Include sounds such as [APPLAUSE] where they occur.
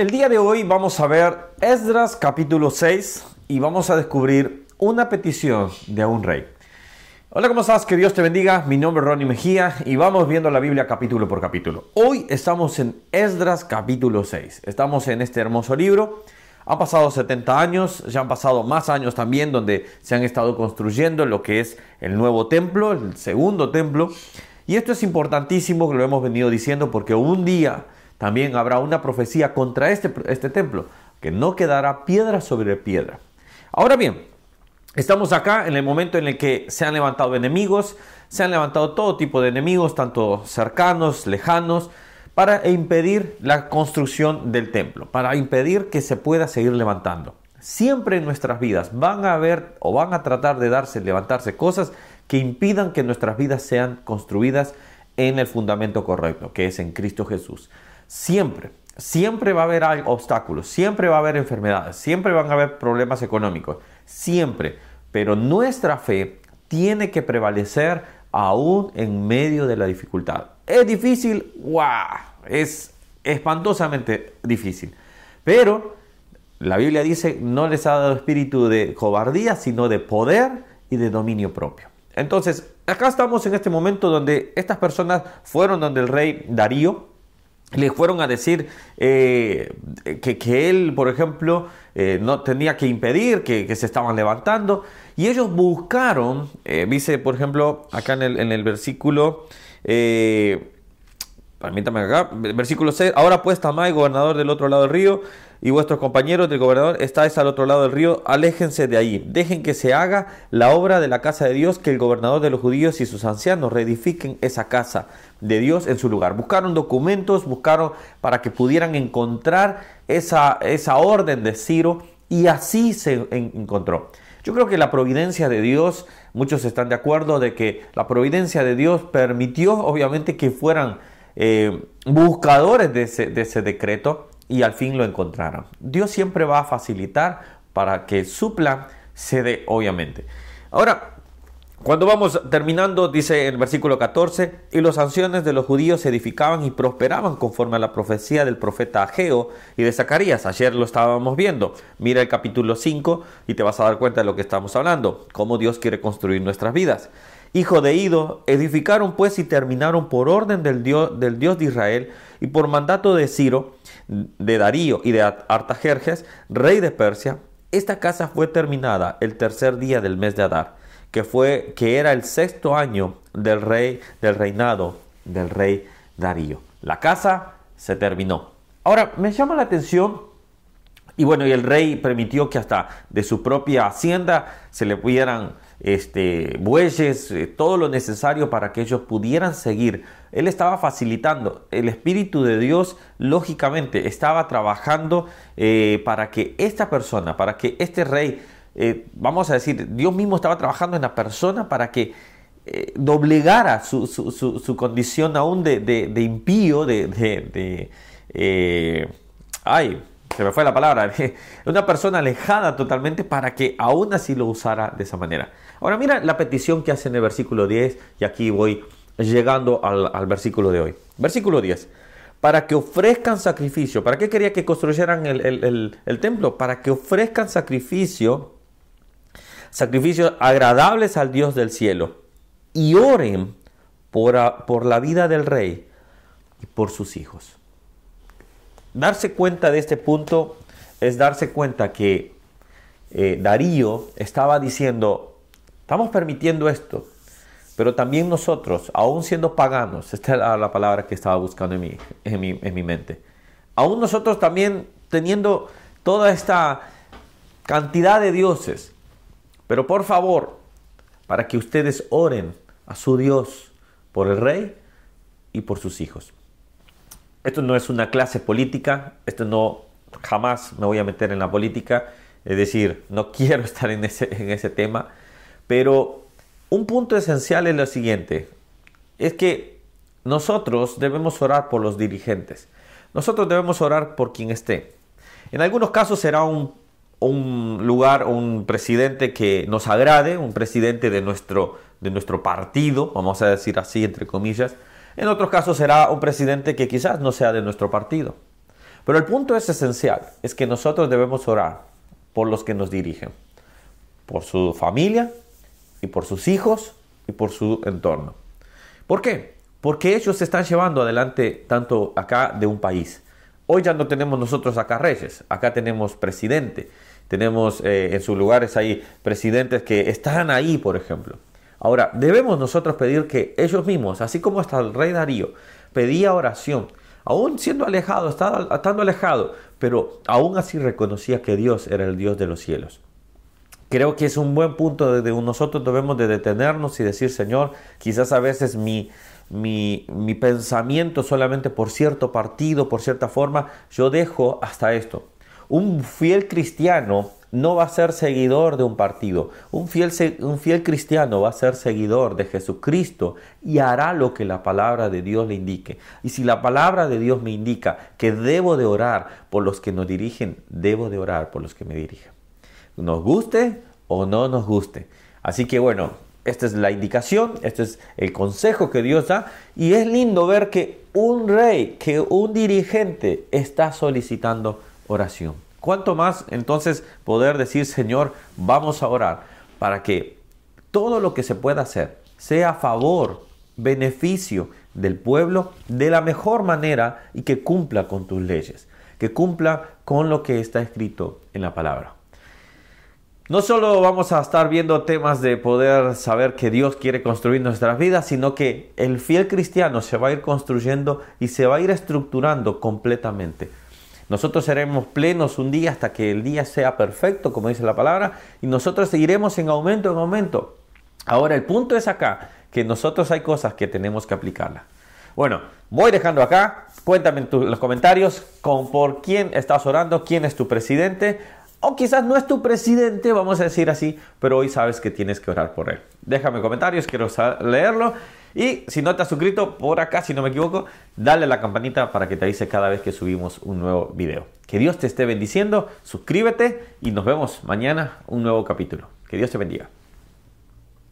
El día de hoy vamos a ver Esdras capítulo 6 y vamos a descubrir una petición de un rey. Hola, ¿cómo estás? Que Dios te bendiga. Mi nombre es Ronnie Mejía y vamos viendo la Biblia capítulo por capítulo. Hoy estamos en Esdras capítulo 6. Estamos en este hermoso libro. Han pasado 70 años, ya han pasado más años también donde se han estado construyendo lo que es el nuevo templo, el segundo templo. Y esto es importantísimo, que lo hemos venido diciendo, porque un día también habrá una profecía contra este, este templo, que no quedará piedra sobre piedra. Ahora bien, estamos acá en el momento en el que se han levantado enemigos, se han levantado todo tipo de enemigos, tanto cercanos, lejanos, para impedir la construcción del templo, para impedir que se pueda seguir levantando. Siempre en nuestras vidas van a haber o van a tratar de darse, levantarse cosas que impidan que nuestras vidas sean construidas en el fundamento correcto, que es en Cristo Jesús. Siempre, siempre va a haber obstáculos, siempre va a haber enfermedades, siempre van a haber problemas económicos, siempre. Pero nuestra fe tiene que prevalecer aún en medio de la dificultad. ¿Es difícil? ¡Wow! Es espantosamente difícil. Pero la Biblia dice, no les ha dado espíritu de cobardía, sino de poder y de dominio propio. Entonces, acá estamos en este momento donde estas personas fueron donde el rey Darío, le fueron a decir eh, que, él, por ejemplo, eh, no tenía que impedir que, se estaban levantando. Y ellos buscaron, eh, dice, por ejemplo, acá en el, en el versículo, permítame acá, versículo 6, ahora pues Tamay, gobernador del otro lado del río, y vuestros compañeros del gobernador estáis al otro lado del río, aléjense de ahí, dejen que se haga la obra de la casa de Dios, que el gobernador de los judíos y sus ancianos reedifiquen esa casa de Dios en su lugar. Buscaron documentos, buscaron para que pudieran encontrar esa, esa orden de Ciro y así se encontró. Yo creo que la providencia de Dios, muchos están de acuerdo de que la providencia de Dios permitió obviamente que fueran eh, buscadores de ese, de ese decreto y al fin lo encontraron. Dios siempre va a facilitar para que su plan se dé, obviamente. Ahora, cuando vamos terminando, dice el versículo 14, y los ancianos de los judíos se edificaban y prosperaban conforme a la profecía del profeta Ageo y de Zacarías. Ayer lo estábamos viendo. Mira el capítulo 5 y te vas a dar cuenta de lo que estamos hablando, cómo Dios quiere construir nuestras vidas. Hijo de Ido, edificaron pues y terminaron por orden del Dios, del Dios de Israel y por mandato de Ciro, de Darío y de Artajerjes, rey de Persia, esta casa fue terminada el tercer día del mes de Adar, que fue que era el sexto año del rey del reinado del rey Darío. La casa se terminó. Ahora me llama la atención y bueno, y el rey permitió que hasta de su propia hacienda se le pudieran este, bueyes, eh, todo lo necesario para que ellos pudieran seguir. Él estaba facilitando. El Espíritu de Dios, lógicamente, estaba trabajando eh, para que esta persona, para que este rey, eh, vamos a decir, Dios mismo estaba trabajando en la persona para que doblegara su, su, condición aún de, de, impío, de... de ay, se me fue la palabra, [LAUGHS] una persona alejada totalmente para que aún así lo usara de esa manera. Ahora mira la petición que hace en el versículo 10 y aquí voy llegando al, versículo de hoy. Versículo 10. Para que ofrezcan sacrificio. ¿Para qué quería que construyeran el, templo? Para que ofrezcan sacrificio, sacrificios agradables al Dios del cielo y oren por, por la vida del rey y por sus hijos. Darse cuenta de este punto es darse cuenta que eh, Darío estaba diciendo, Estamos permitiendo esto, pero también nosotros, aún siendo paganos, esta es la, palabra que estaba buscando en mi, en, mi, en mi mente, aún nosotros también teniendo toda esta cantidad de dioses, pero por favor, para que ustedes oren a su Dios por el rey y por sus hijos. Esto no es una clase política, esto no jamás me voy a meter en la política, es decir, no [LAUGHS] quiero estar en ese, en ese tema, pero un punto esencial es lo siguiente, es que nosotros debemos orar por los dirigentes, nosotros debemos orar por quien esté. En algunos casos será un, un lugar, un presidente que nos agrade, un presidente de nuestro, de nuestro partido, vamos a decir así entre comillas. En otros casos será un presidente que quizás no sea de nuestro partido. Pero el punto es esencial, es que nosotros debemos orar por los que nos dirigen, por su familia y por sus hijos y por su entorno. ¿Por qué? Porque ellos se están llevando adelante tanto acá de un país. Hoy ya no tenemos nosotros acá reyes, acá tenemos presidente, tenemos eh, en sus lugares ahí presidentes que están ahí, por ejemplo. Ahora, debemos nosotros pedir que ellos mismos, así como hasta el rey Darío, pedía oración, aún siendo alejado, estando alejado, pero aún así reconocía que Dios era el Dios de los cielos. Creo que es un buen punto donde nosotros debemos de detenernos y decir, Señor, quizás a veces mi, mi, mi pensamiento solamente por cierto partido, por cierta forma, yo dejo hasta esto. Un fiel cristiano no va a ser seguidor de un partido. Un fiel, un fiel cristiano va a ser seguidor de Jesucristo y hará lo que la palabra de Dios le indique. Y si la palabra de Dios me indica que debo de orar por los que nos dirigen, debo de orar por los que me dirigen. Nos guste o no nos guste. Así que bueno, esta es la indicación, este es el consejo que Dios da. Y es lindo ver que un rey, que un dirigente está solicitando oración. ¿Cuánto más entonces poder decir, Señor, vamos a orar para que todo lo que se pueda hacer sea a favor, beneficio del pueblo de la mejor manera y que cumpla con tus leyes, que cumpla con lo que está escrito en la palabra? No solo vamos a estar viendo temas de poder saber que Dios quiere construir nuestras vidas, sino que el fiel cristiano se va a ir construyendo y se va a ir estructurando completamente nosotros seremos plenos un día hasta que el día sea perfecto, como dice la palabra, y nosotros seguiremos en aumento en aumento. Ahora, el punto es acá, que nosotros hay cosas que tenemos que aplicarlas. Bueno, voy dejando acá. Cuéntame en, los comentarios con por quién estás orando, quién es tu presidente. O quizás no es tu presidente, vamos a decir así, pero hoy sabes que tienes que orar por él. Déjame comentarios, quiero leerlo. Y si no te has suscrito por acá, si no me equivoco, dale a la campanita para que te avise cada vez que subimos un nuevo video. Que Dios te esté bendiciendo, suscríbete y nos vemos mañana un nuevo capítulo. Que Dios te bendiga.